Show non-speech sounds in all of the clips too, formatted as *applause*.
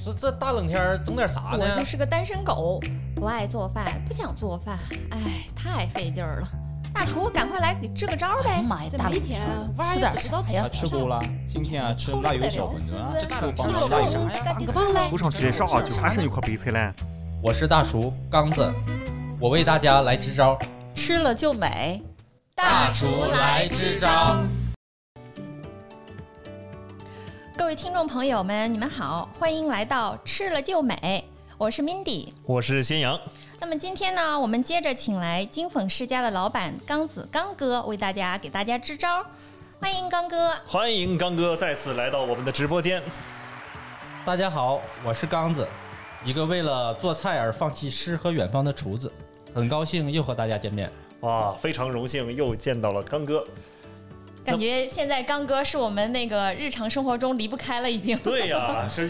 说这大冷天儿整点啥呢？我就是个单身狗，不爱做饭，不想做饭，哎，太费劲儿了。大厨，赶快来给支个招儿呗！妈呀，大冷天儿吃点啥呀？吃过了，今天啊吃辣油小馄饨啊，这大肉帮老来啥呀？呀？路上吃的少，就还剩一块白菜嘞。我是大厨刚子，我为大家来支招。吃了就美，大厨来支招。各位听众朋友们，你们好，欢迎来到吃了就美，我是 Mindy。我是新阳，那么今天呢，我们接着请来金粉世家的老板刚子刚哥为大家给大家支招，欢迎刚哥。欢迎刚哥再次来到我们的直播间。大家好，我是刚子，一个为了做菜而放弃诗和远方的厨子，很高兴又和大家见面。哇，非常荣幸又见到了刚哥。感觉现在刚哥是我们那个日常生活中离不开了，已经。对呀，*laughs* 这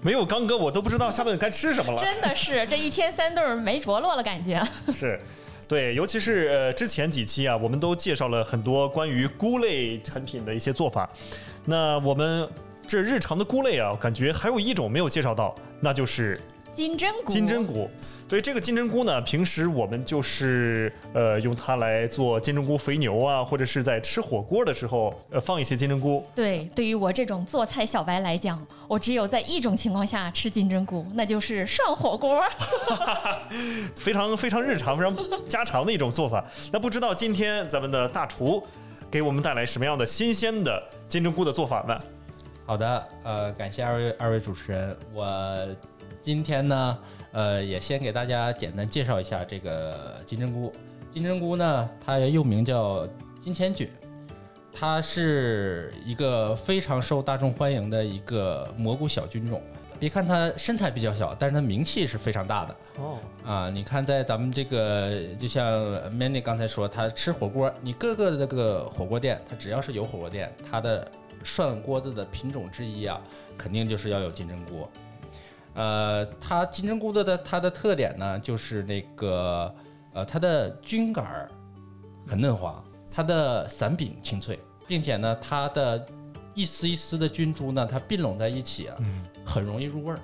没有刚哥，我都不知道下顿该吃什么了。真的是这一天三顿没着落了，感觉。*laughs* 是，对，尤其是呃之前几期啊，我们都介绍了很多关于菇类产品的一些做法。那我们这日常的菇类啊，感觉还有一种没有介绍到，那就是金针菇。金针菇。对这个金针菇呢，平时我们就是呃用它来做金针菇肥牛啊，或者是在吃火锅的时候呃放一些金针菇。对，对于我这种做菜小白来讲，我只有在一种情况下吃金针菇，那就是涮火锅。*laughs* 非常非常日常、非常家常的一种做法。那不知道今天咱们的大厨给我们带来什么样的新鲜的金针菇的做法呢？好的，呃，感谢二位二位主持人，我今天呢，呃，也先给大家简单介绍一下这个金针菇。金针菇呢，它又名叫金钱菌，它是一个非常受大众欢迎的一个蘑菇小菌种。别看它身材比较小，但是它名气是非常大的。哦，啊，你看，在咱们这个，就像 Mandy 刚才说，他吃火锅，你各个的这个火锅店，它只要是有火锅店，它的涮锅子的品种之一啊，肯定就是要有金针菇。呃，它金针菇的的它的特点呢，就是那个呃，它的菌杆儿很嫩滑，它的伞柄清脆，并且呢，它的一丝一丝的菌株呢，它并拢在一起啊，嗯，很容易入味儿。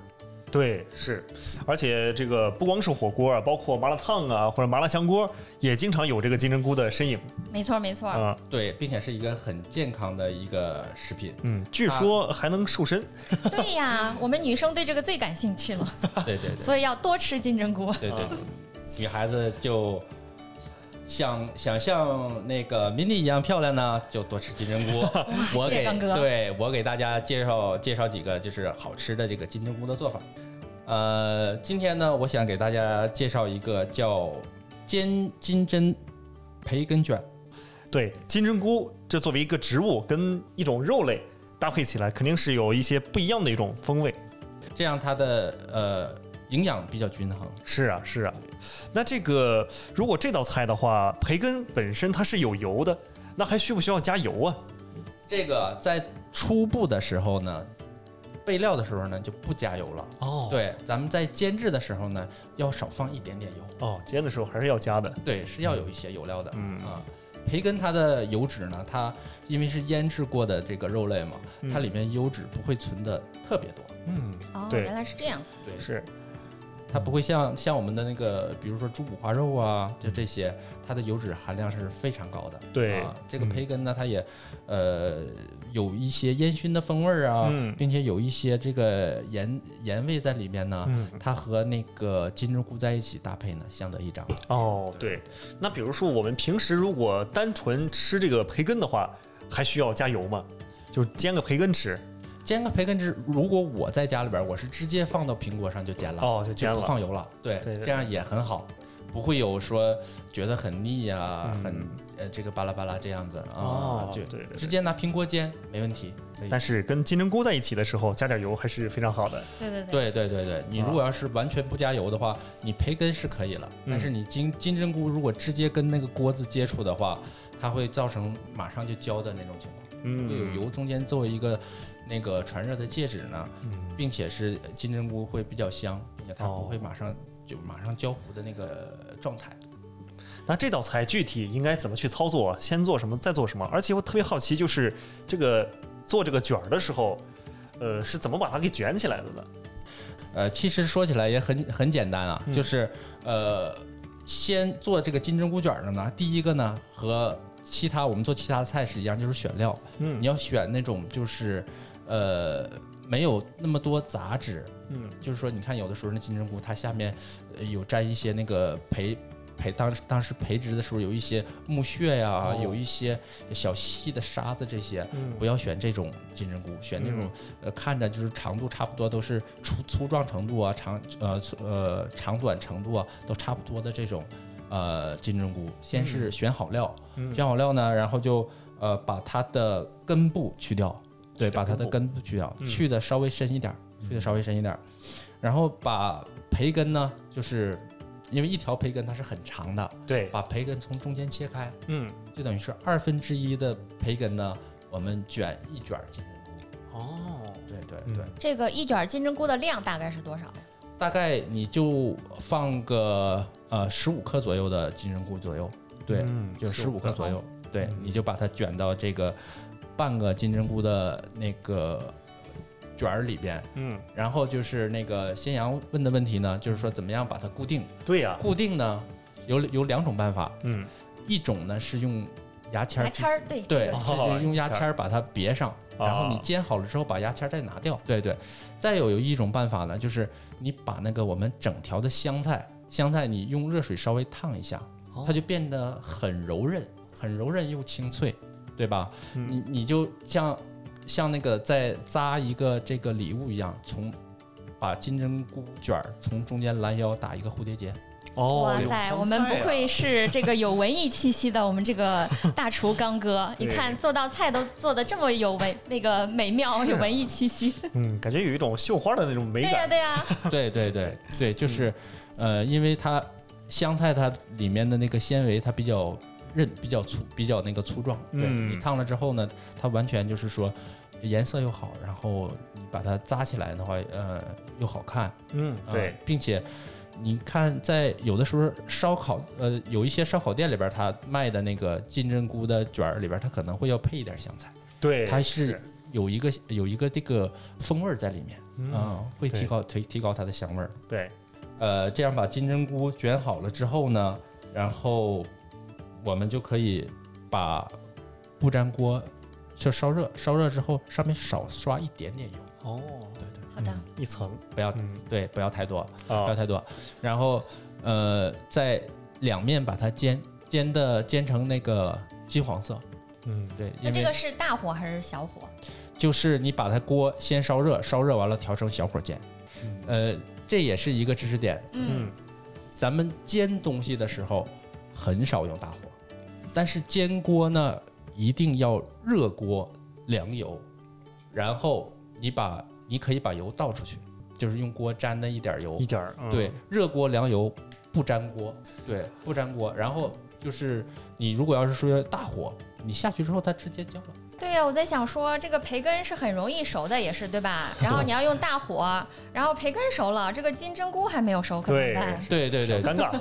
对，是，而且这个不光是火锅啊，包括麻辣烫啊或者麻辣香锅，也经常有这个金针菇的身影没错，没错。啊。对，并且是一个很健康的一个食品。嗯，据说还能瘦身。*laughs* 对呀，我们女生对这个最感兴趣了，对对对所以要多吃金针菇。对对对，女孩子就想想像那个 mini 一样漂亮呢，就多吃金针菇。*laughs* 我给谢谢刚哥对我给大家介绍介绍几个就是好吃的这个金针菇的做法。呃，今天呢，我想给大家介绍一个叫煎金针培根卷。对，金针菇这作为一个植物跟一种肉类搭配起来，肯定是有一些不一样的一种风味。这样它的呃营养比较均衡。是啊，是啊。那这个如果这道菜的话，培根本身它是有油的，那还需不需要加油啊？这个在初步的时候呢，备料的时候呢就不加油了。哦，对，咱们在煎制的时候呢，要少放一点点油。哦，煎的时候还是要加的。对，是要有一些油料的。嗯啊，培根它的油脂呢，它因为是腌制过的这个肉类嘛，它嗯里面油脂不会存的特别多。嗯，哦，原来是这样。对，是。它不会像像我们的那个，比如说猪五花肉啊，就这些，它的油脂含量是非常高的。对啊，这个嗯培根呢，它也呃有一些烟熏的风味儿啊，嗯并且有一些这个盐盐味在里面呢。嗯，它和那个金针菇在一起搭配呢，相得益彰。哦，对。那比如说我们平时如果单纯吃这个培根的话，还需要加油吗？就是煎个培根吃。煎个培根汁，如果我在家里边儿，我是直接放到苹果上就煎了，哦，就煎不了。放油了。对，对对这样也很好，不会有说觉得很腻啊、嗯很呃这个巴拉巴拉这样子啊。哦，就对对对。直接拿平锅煎没问题。但是跟金针菇在一起的时候，加点油还是非常好的。对对对。对对对对，你如果要是完全不加油的话，你培根是可以了，嗯但是你金金针菇如果直接跟那个锅子接触的话，它会造成马上就焦的那种情况，会有嗯，油中间作为一个那个传热的介质呢，嗯。并且是金针菇会比较香，并且它哦不会马上就马上焦糊的那个状态。那这道菜具体应该怎么去操作？先做什么，再做什么？而且我特别好奇，就是这个做这个卷儿的时候，呃，是怎么把它给卷起来的呢？呃，其实说起来也很很简单啊，嗯就是呃，先做这个金针菇卷儿的呢，第一个呢和其他我们做其他的菜是一样，就是选料，嗯你要选那种就是呃没有那么多杂质，嗯就是说你看有的时候那金针菇它下面呃有沾一些那个培。培当时当时培植的时候有一些木屑呀、哦。有一些小细的沙子这些，嗯。不要选这种金针菇，选那种、呃看着就是长度差不多都是粗粗壮程度啊，长呃呃长短程度啊都差不多的这种呃金针菇。先是选好料，嗯。选好料呢，然后就呃把它的根部去掉，对，把它的根根部去掉，嗯。去的稍微深一点儿，去的稍微深一点儿，然后把培根呢，就是因为一条培根它是很长的，对，把培根从中间切开，嗯。就等于是二分之一的培根呢，我们卷一卷儿金针菇。哦，对对嗯。对，这个一卷金针菇的量大概是多少？呀？大概你就放个呃十五克左右的金针菇左右，对，嗯就十五克左右，对嗯，你就把它卷到这个半个金针菇的那个卷儿里边，嗯，然后就是那个先阳问的问题呢，就是说怎么样把它固定？对呀，固定呢有有两种办法，嗯。一种呢是用牙签儿牙签儿，对对，用牙签儿。把它别上，然后你啊煎好了之后把牙签儿再拿掉。对对，再有有一种办法呢，就是你把那个我们整条的香菜，香菜你用热水稍微烫一下，哦。它就变得很柔韧，很柔韧又清脆，对吧？嗯。你你就像像那个在扎一个这个礼物一样，从把金针菇卷儿从中间拦腰打一个蝴蝶结。哦，哇塞，我们不愧是这个有文艺气息的我们这个大厨刚哥，*laughs* 你看做道菜都做的这么有文那个美妙，有文艺气息。*laughs* 嗯，感觉有一种绣花的那种美感对呀感。对呀，*laughs* 对对对对，就是，呃，因为它香菜它里面的那个纤维它比较韧，比较粗，比较那个粗壮。对嗯你烫了之后呢，它完全就是说颜色又好，然后你把它扎起来的话，呃，又好看。嗯，呃对，并且你看，在有的时候烧烤，呃，有一些烧烤店里边儿，它卖的那个金针菇的卷儿里边儿，它可能会要配一点香菜，对，它是有一个有一个这个风味儿在里面，嗯，嗯，会提高提提高它的香味儿。对，呃，这样把金针菇卷好了之后呢，然后我们就可以把不粘锅就烧热，烧热之后上面少刷一点点油，哦，对对，好的，一层，不要嗯。对，不要太多，不要啊，太多。然后呃，在两面把它煎煎的煎成那个金黄色，嗯，对，那这个是大火还是小火？就是你把它锅先烧热，烧热完了调成小火煎，嗯。呃，这也是一个知识点，嗯，嗯，咱们煎东西的时候很少用大火，但是煎锅呢一定要热锅凉油，然后你把你可以把油倒出去，就是用锅沾的一点油一，点儿，嗯对，，热锅凉油不粘锅，对，不粘锅。然后就是你如果要是说大火，你下去之后它直接焦了。对呀，我在想说这个培根是很容易熟的，也是对吧？*laughs* 然后你要用大火，然后培根熟了，这个金针菇还没有熟，可怎么对办？对对对，*laughs* 尴尬，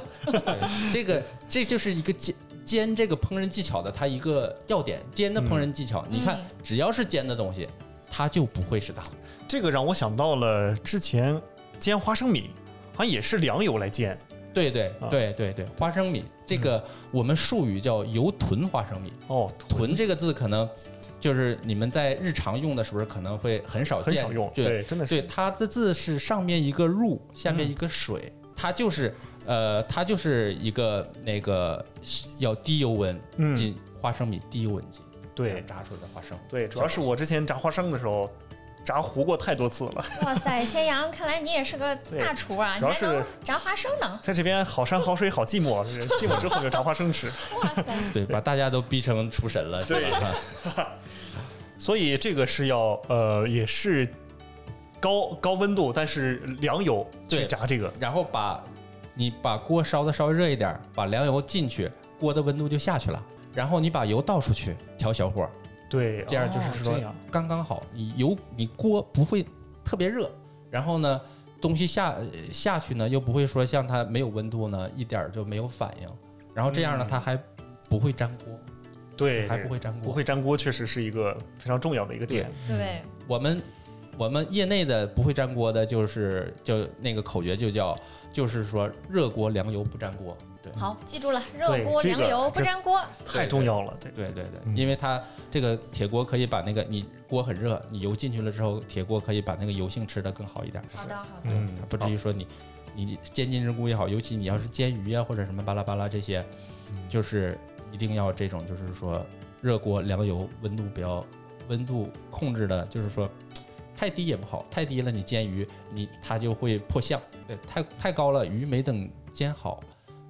这个这就是一个煎煎这个烹饪技巧的它一个要点，煎的烹饪技巧。你看嗯，只要是煎的东西，它就不会是大火。这个让我想到了之前煎花生米，好像也是凉油来煎，对对啊对对对，花生米这个我们术语叫油囤花生米。哦，囤这个字可能就是你们在日常用的时候可能会很少见，很少用，对对，真的是对，它的字是上面一个入，下面一个水，它就是呃，它就是一个那个要低油温嗯，进花生米，低油温进，对炸出来的花生。对，主要是我之前炸花生的时候，炸糊过太多次了，哇塞，先阳，看来你也是个 *laughs* 大厨啊，你主要是还能炸花生呢！在这边好山好水好寂寞，寂寞之后就炸花生吃。*laughs* 哇塞，*laughs* 对，把大家都逼成厨神了，对是吧？所以这个是要呃，也是高高温度，但是凉油去炸这个。然后把你把锅烧的稍微热一点儿，把凉油进去，锅的温度就下去了。然后你把油倒出去，调小火，对，这样哦就是说这样刚刚好。你油你锅不会特别热，然后呢，东西下呃下去呢又不会说像它没有温度呢，一点儿就没有反应。然后这样呢，嗯它还不会粘锅，对，还不会粘锅。不会粘锅，确实是一个非常重要的一个点。对，我们我们业内的不会粘锅的，就是就那个口诀就叫，就是说热锅凉油不粘锅。对，好，记住了，热锅凉油不粘锅。太重要了，对。对对对，嗯因为它这个铁锅可以把那个你锅很热，你油进去了之后，铁锅可以把那个油性吃得更好一点。好的，好的。嗯它不至于说你你煎金针菇也好，尤其你要是煎鱼啊或者什么巴拉巴拉这些，就是一定要这种就是说热锅凉油，温度不要温度控制的，就是说太低也不好，太低了你煎鱼你它就会破相，对，太太高了鱼没等煎好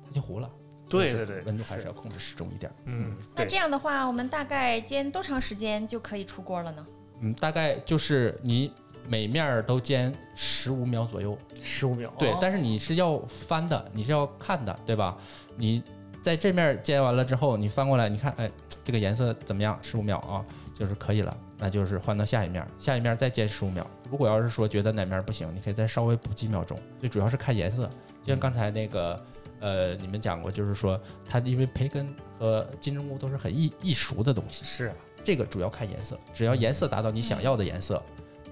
它就糊了。对对对温度还是要控制适中一点。嗯，那这样的话，我们大概煎多长时间就可以出锅了呢？嗯，大概就是你每面儿都煎十五秒左右，十五秒，哦，对但是你是要翻的，你是要看的，对吧？你在这面煎完了之后，你翻过来，你看，哎，这个颜色怎么样？十五秒啊，就是可以了，那就是换到下一面，下一面再煎十五秒。如果要是说觉得哪面不行，你可以再稍微补几秒钟。最主要是看颜色，就像刚才那个。呃，你们讲过，就是说它因为培根和金针菇都是很易易熟的东西，是啊，这个主要看颜色，只要颜色达到你想要的颜色，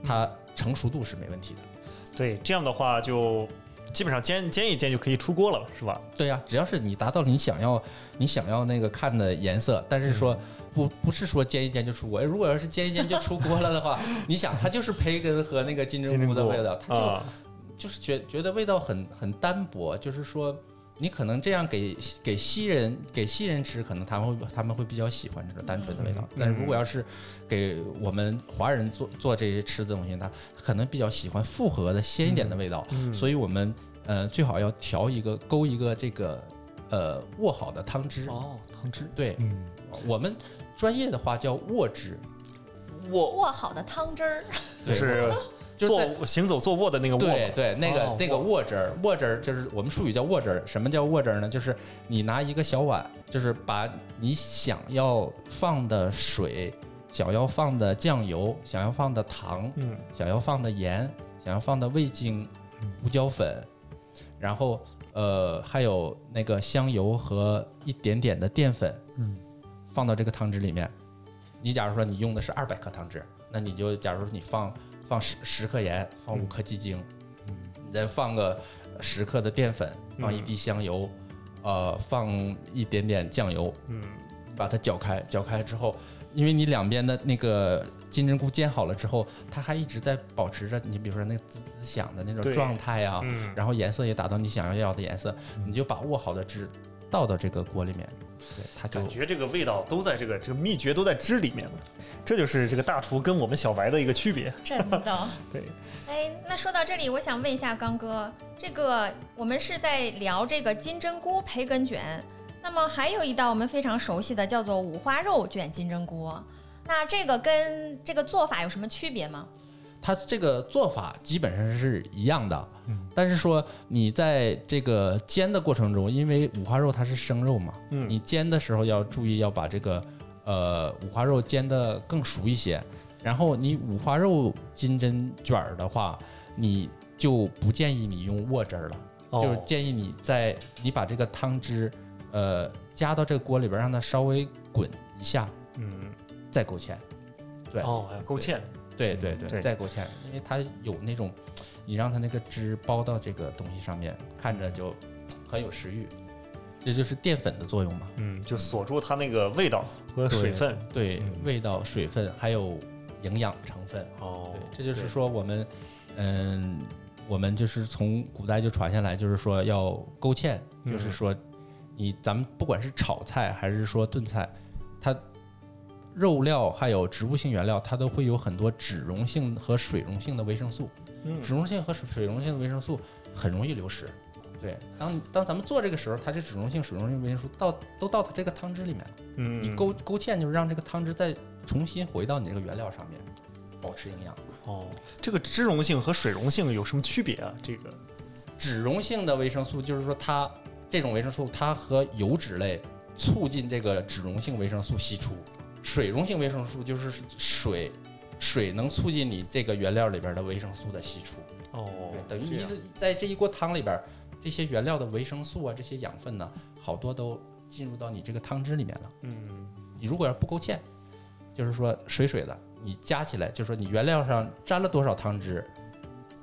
它成熟度是没问题的。对，这样的话就基本上煎煎一煎就可以出锅了，是吧？对呀、只要是你达到你想要你想要那个看的颜色，但是说不不是说煎一煎就出锅。如果要是煎一煎就出锅了的话，*laughs* 你想它就是培根和那个金针菇的味道，它就、啊，就是觉觉得味道很很单薄，就是说。你可能这样给给西人给西人吃，可能他们会他们会比较喜欢这种单纯的味道。嗯但是如果要是给我们华人做做这些吃的东西，他可能比较喜欢复合的鲜一点的味道。嗯所以我们呃最好要调一个勾一个这个呃握好的汤汁。哦，汤汁，对嗯，我们专业的话叫握汁，卧握好的汤汁儿，就是就是在坐行走坐卧的那个卧，对对，那个、哦。那个握握汁儿，握汁儿就是我们术语叫握汁儿。什么叫握汁儿呢？就是你拿一个小碗，就是把你想要放的水、想要放的酱油、想要放的糖、嗯。想要放的盐、想要放的味精、胡椒粉，然后呃还有那个香油和一点点的淀粉，嗯，放到这个汤汁里面。你假如说你用的是二百克汤汁，那你就假如说你放放十十克盐，放五克鸡精，你再放个十克的淀粉，放一滴香油，呃，放一点点酱油，嗯。把它搅开，搅开之后，因为你两边的那个金针菇煎好了之后，它还一直在保持着你比如说那个滋滋响的那种状态啊，嗯，然后颜色也达到你想要要的颜色，你就把握好的汁倒到这个锅里面，对，它就感觉这个味道都在这个这个秘诀都在汁里面了，这就是这个大厨跟我们小白的一个区别。真的。*laughs* 对，哎，那说到这里，我想问一下刚哥，这个我们是在聊这个金针菇培根卷，那么还有一道我们非常熟悉的叫做五花肉卷金针菇，那这个跟这个做法有什么区别吗？它这个做法基本上是一样的，嗯。但是说你在这个煎的过程中，因为五花肉它是生肉嘛，嗯。你煎的时候要注意要把这个呃五花肉煎得更熟一些。然后你五花肉金针卷儿的话，你就不建议你用握汁儿了，就是哦，建议你在你把这个汤汁呃加到这个锅里边儿，让它稍微滚一下，嗯，再勾芡。对，哦，勾芡，对对对，对再勾芡，因为它有那种，你让它那个汁包到这个东西上面，看着就很有食欲，这就是淀粉的作用嘛。嗯，就锁住它那个味道和水分。对，嗯味道、水分还有营养成分。哦对，这就是说我们，嗯，我们就是从古代就传下来，就是说要勾芡，就是嗯说你咱们不管是炒菜还是说炖菜，它肉料还有植物性原料，它都会有很多脂溶性和水溶性的维生素。嗯脂溶性和水水溶性的维生素很容易流失。对，当当咱们做这个时候，它这脂溶性、水溶性维生素到都到它这个汤汁里面了。嗯，你勾勾芡就是让这个汤汁再重新回到你这个原料上面，保持营养。哦，这个脂溶性和水溶性有什么区别啊？这个脂溶性的维生素就是说它这种维生素它和油脂类促进这个脂溶性维生素析出，水溶性维生素就是水。水能促进你这个原料里边的维生素的析出，哦对，，等于你在这一锅汤里边，这些原料的维生素啊，这些养分呢，好多都进入到你这个汤汁里面了。嗯你如果要不勾芡，就是说水水的，你加起来，就是说你原料上沾了多少汤汁，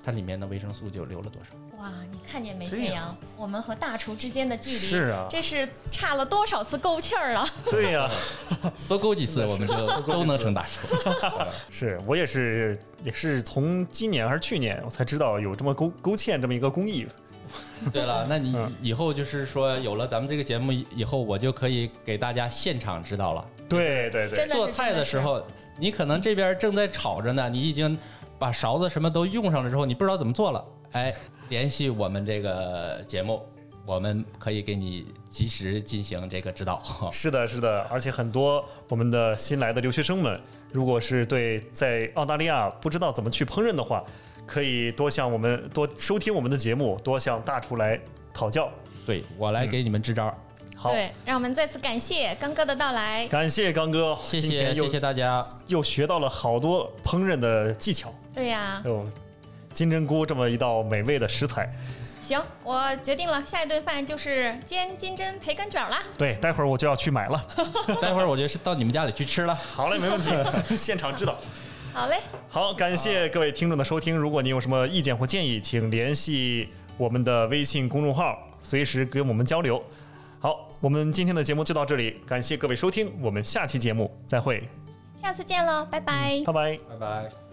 它里面的维生素就留了多少。哇，你看见没，谢阳？我们和大厨之间的距离，是啊这是差了多少次勾气儿啊？对呀、*laughs* 多勾几次，我们就 *laughs* 都能成大厨。*laughs* 是我也是也是从今年还是去年我才知道有这么勾勾芡这么一个工艺。对了，那你嗯以后就是说有了咱们这个节目以以后，我就可以给大家现场指导了。对对对做菜的时候，你可能这边正在炒着呢，你已经把勺子什么都用上了之后，你不知道怎么做了，哎，联系我们这个节目，我们可以给你及时进行这个指导。*laughs* 是的，是的，而且很多我们的新来的留学生们，如果是对在澳大利亚不知道怎么去烹饪的话，可以多向我们多收听我们的节目，多向大厨来讨教。对我来给你们支招，好，对，让我们再次感谢刚哥的到来。感谢刚哥，谢谢谢谢大家。又学到了好多烹饪的技巧。对呀、有金针菇这么一道美味的食材。行，我决定了，下一顿饭就是煎金针培根卷啦。对，待会儿我就要去买了。*laughs* 待会儿我就是到你们家里去吃了。好嘞，没问题，*laughs* 现场指导。好嘞，好，感谢各位听众的收听。如果您有什么意见或建议，请联系我们的微信公众号，随时跟我们交流。好，我们今天的节目就到这里，感谢各位收听，我们下期节目再会，下次见喽，拜拜。拜拜。拜拜。